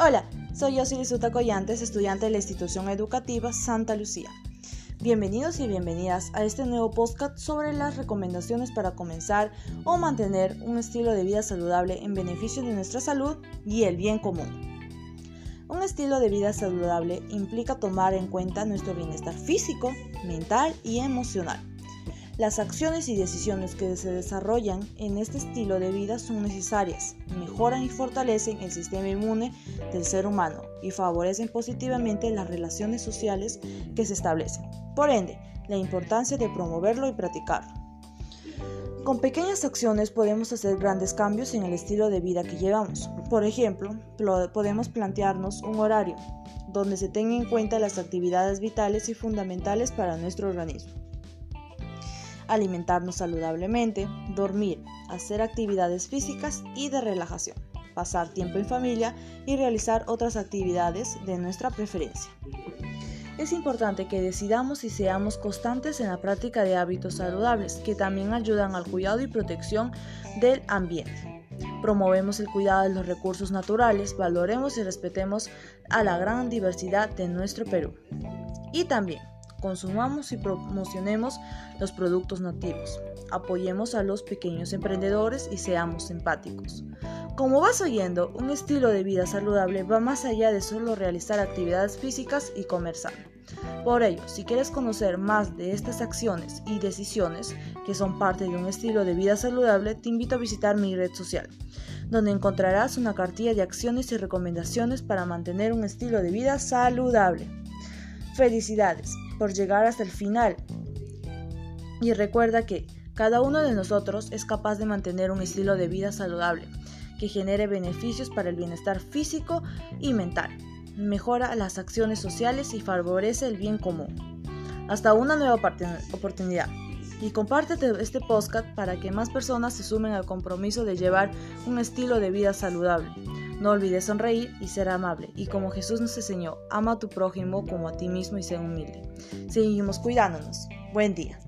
Hola, soy Yosili Coyantes, estudiante de la institución educativa Santa Lucía. Bienvenidos y bienvenidas a este nuevo podcast sobre las recomendaciones para comenzar o mantener un estilo de vida saludable en beneficio de nuestra salud y el bien común. Un estilo de vida saludable implica tomar en cuenta nuestro bienestar físico, mental y emocional las acciones y decisiones que se desarrollan en este estilo de vida son necesarias, mejoran y fortalecen el sistema inmune del ser humano y favorecen positivamente las relaciones sociales que se establecen. Por ende, la importancia de promoverlo y practicarlo. Con pequeñas acciones podemos hacer grandes cambios en el estilo de vida que llevamos. Por ejemplo, podemos plantearnos un horario donde se tengan en cuenta las actividades vitales y fundamentales para nuestro organismo alimentarnos saludablemente, dormir, hacer actividades físicas y de relajación, pasar tiempo en familia y realizar otras actividades de nuestra preferencia. Es importante que decidamos y seamos constantes en la práctica de hábitos saludables que también ayudan al cuidado y protección del ambiente. Promovemos el cuidado de los recursos naturales, valoremos y respetemos a la gran diversidad de nuestro Perú. Y también consumamos y promocionemos los productos nativos. Apoyemos a los pequeños emprendedores y seamos empáticos. Como vas oyendo, un estilo de vida saludable va más allá de solo realizar actividades físicas y comer. Por ello, si quieres conocer más de estas acciones y decisiones que son parte de un estilo de vida saludable, te invito a visitar mi red social, donde encontrarás una cartilla de acciones y recomendaciones para mantener un estilo de vida saludable. Felicidades por llegar hasta el final. Y recuerda que cada uno de nosotros es capaz de mantener un estilo de vida saludable que genere beneficios para el bienestar físico y mental, mejora las acciones sociales y favorece el bien común. Hasta una nueva oportunidad. Y compártete este podcast para que más personas se sumen al compromiso de llevar un estilo de vida saludable. No olvides sonreír y ser amable. Y como Jesús nos enseñó, ama a tu prójimo como a ti mismo y sé humilde. Seguimos cuidándonos. Buen día.